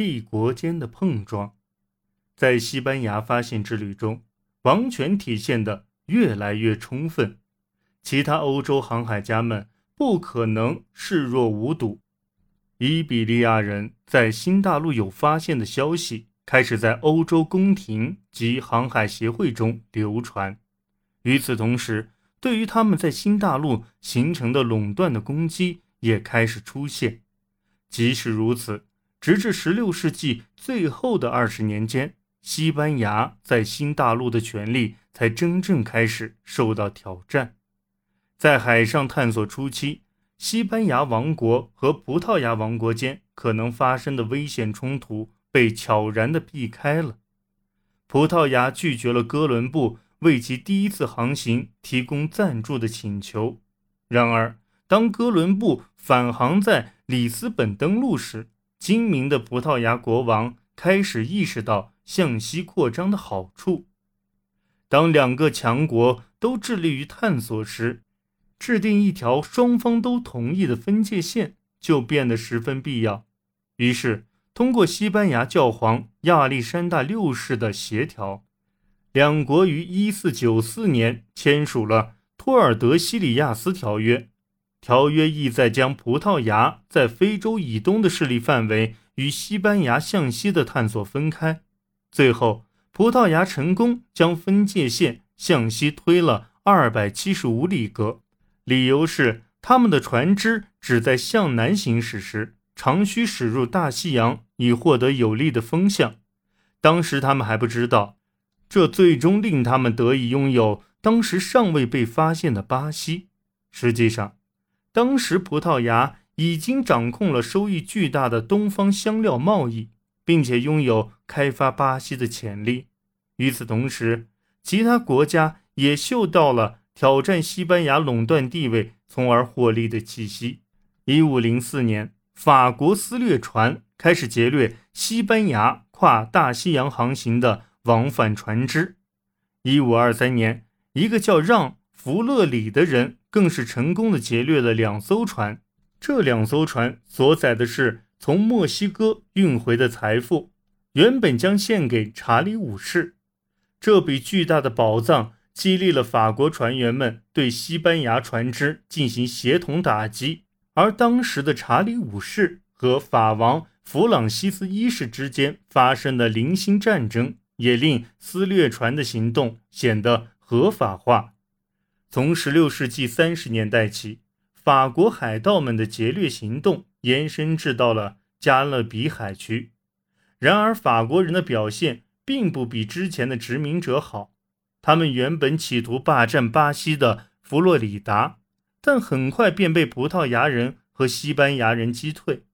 帝国间的碰撞。在西班牙发现之旅中，王权体现的越来越充分，其他欧洲航海家们不可能视若无睹。伊比利亚人在新大陆有发现的消息开始在欧洲宫廷及航海协会中流传。与此同时，对于他们在新大陆形成的垄断的攻击也开始出现。即使如此，直至16世纪最后的二十年间，西班牙在新大陆的权力才真正开始受到挑战。在海上探索初期，西班牙王国和葡萄牙王国间可能发生的危险冲突被悄然地避开了。葡萄牙拒绝了哥伦布为其第一次航行提供赞助的请求。然而，当哥伦布返航在里斯本登陆时，精明的葡萄牙国王开始意识到向西扩张的好处。当两个强国都致力于探索时，制定一条双方都同意的分界线就变得十分必要。于是，通过西班牙教皇亚历山大六世的协调，两国于1494年签署了《托尔德西里亚斯条约》。条约意在将葡萄牙在非洲以东的势力范围与西班牙向西的探索分开。最后，葡萄牙成功将分界线向西推了二百七十五里格。理由是，他们的船只只在向南行驶时，常需驶入大西洋，以获得有利的风向。当时他们还不知道，这最终令他们得以拥有当时尚未被发现的巴西。实际上，当时葡萄牙已经掌控了收益巨大的东方香料贸易，并且拥有开发巴西的潜力。与此同时，其他国家也嗅到了。挑战西班牙垄断地位，从而获利的气息。一五零四年，法国私掠船开始劫掠西班牙跨大西洋航行的往返船只。一五二三年，一个叫让·弗勒里的人更是成功的劫掠了两艘船。这两艘船所载的是从墨西哥运回的财富，原本将献给查理五世。这笔巨大的宝藏。激励了法国船员们对西班牙船只进行协同打击，而当时的查理五世和法王弗朗西斯一世之间发生的零星战争，也令私掠船的行动显得合法化。从16世纪30年代起，法国海盗们的劫掠行动延伸至到了加勒比海区。然而，法国人的表现并不比之前的殖民者好。他们原本企图霸占巴西的佛罗里达，但很快便被葡萄牙人和西班牙人击退。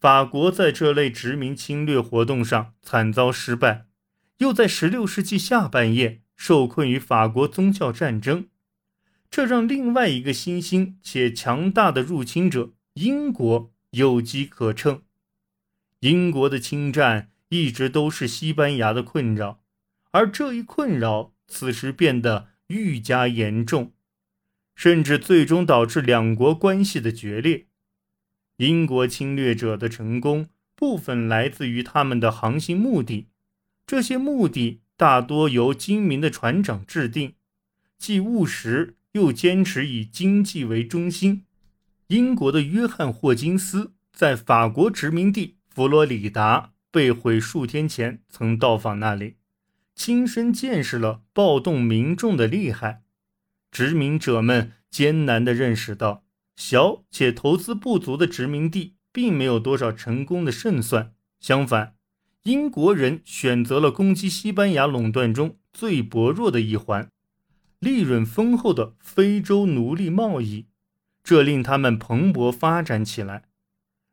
法国在这类殖民侵略活动上惨遭失败，又在16世纪下半叶受困于法国宗教战争，这让另外一个新兴且强大的入侵者英国有机可乘。英国的侵占一直都是西班牙的困扰，而这一困扰。此时变得愈加严重，甚至最终导致两国关系的决裂。英国侵略者的成功部分来自于他们的航行目的，这些目的大多由精明的船长制定，既务实又坚持以经济为中心。英国的约翰霍金斯在法国殖民地佛罗里达被毁数天前曾到访那里。亲身见识了暴动民众的厉害，殖民者们艰难地认识到，小且投资不足的殖民地并没有多少成功的胜算。相反，英国人选择了攻击西班牙垄断中最薄弱的一环——利润丰厚的非洲奴隶贸易，这令他们蓬勃发展起来。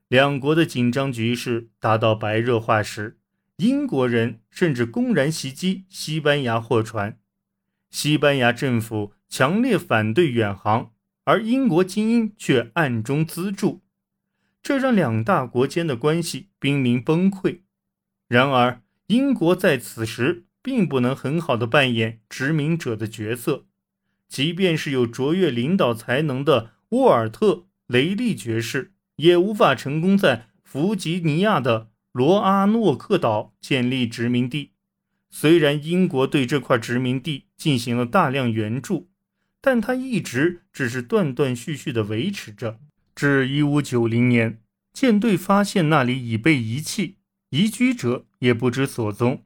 两国的紧张局势达到白热化时。英国人甚至公然袭击西班牙货船，西班牙政府强烈反对远航，而英国精英却暗中资助，这让两大国间的关系濒临崩溃。然而，英国在此时并不能很好的扮演殖民者的角色，即便是有卓越领导才能的沃尔特·雷利爵士，也无法成功在弗吉尼亚的。罗阿诺克岛建立殖民地。虽然英国对这块殖民地进行了大量援助，但它一直只是断断续续地维持着。至1590年，舰队发现那里已被遗弃，移居者也不知所踪。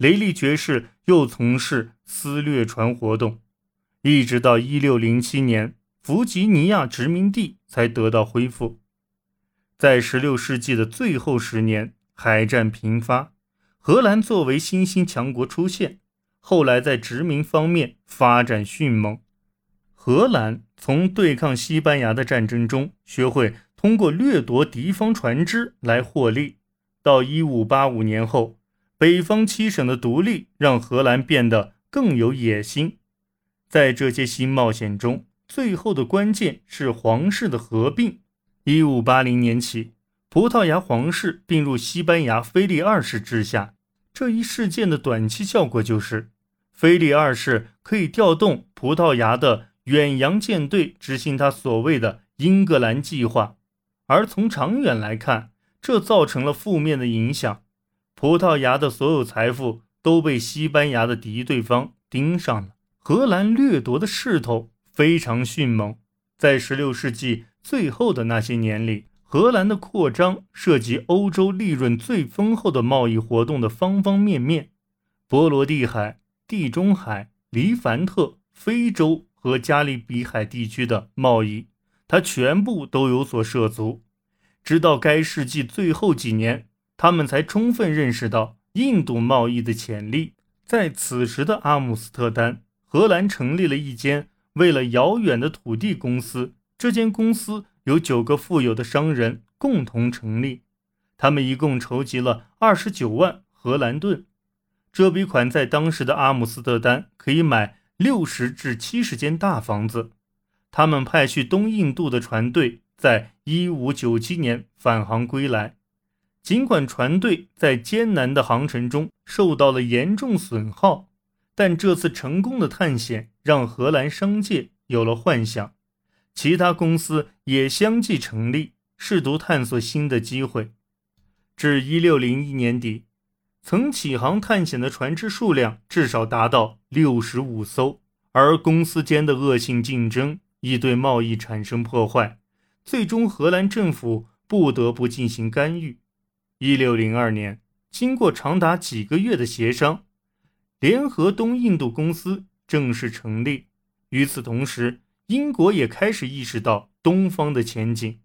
雷利爵士又从事私掠船活动，一直到1607年，弗吉尼亚殖民地才得到恢复。在16世纪的最后十年，海战频发，荷兰作为新兴强国出现，后来在殖民方面发展迅猛。荷兰从对抗西班牙的战争中学会通过掠夺敌方船只来获利。到1585年后，北方七省的独立让荷兰变得更有野心。在这些新冒险中，最后的关键是皇室的合并。1580年起，葡萄牙皇室并入西班牙菲利二世治下。这一事件的短期效果就是，菲利二世可以调动葡萄牙的。远洋舰队执行他所谓的“英格兰计划”，而从长远来看，这造成了负面的影响。葡萄牙的所有财富都被西班牙的敌对方盯上了。荷兰掠夺的势头非常迅猛。在16世纪最后的那些年里，荷兰的扩张涉及欧洲利润最丰厚的贸易活动的方方面面：波罗的海、地中海、黎凡特、非洲。和加利比海地区的贸易，他全部都有所涉足。直到该世纪最后几年，他们才充分认识到印度贸易的潜力。在此时的阿姆斯特丹，荷兰成立了一间为了遥远的土地公司。这间公司由九个富有的商人共同成立，他们一共筹集了二十九万荷兰盾。这笔款在当时的阿姆斯特丹可以买。六十至七十间大房子，他们派去东印度的船队在一五九七年返航归来。尽管船队在艰难的航程中受到了严重损耗，但这次成功的探险让荷兰商界有了幻想，其他公司也相继成立，试图探索新的机会。至一六零一年底。曾起航探险的船只数量至少达到六十五艘，而公司间的恶性竞争已对贸易产生破坏，最终荷兰政府不得不进行干预。一六零二年，经过长达几个月的协商，联合东印度公司正式成立。与此同时，英国也开始意识到东方的前景。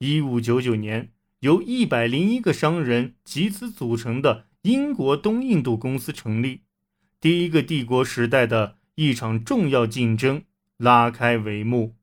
一五九九年，由一百零一个商人集资组成的。英国东印度公司成立，第一个帝国时代的一场重要竞争拉开帷幕。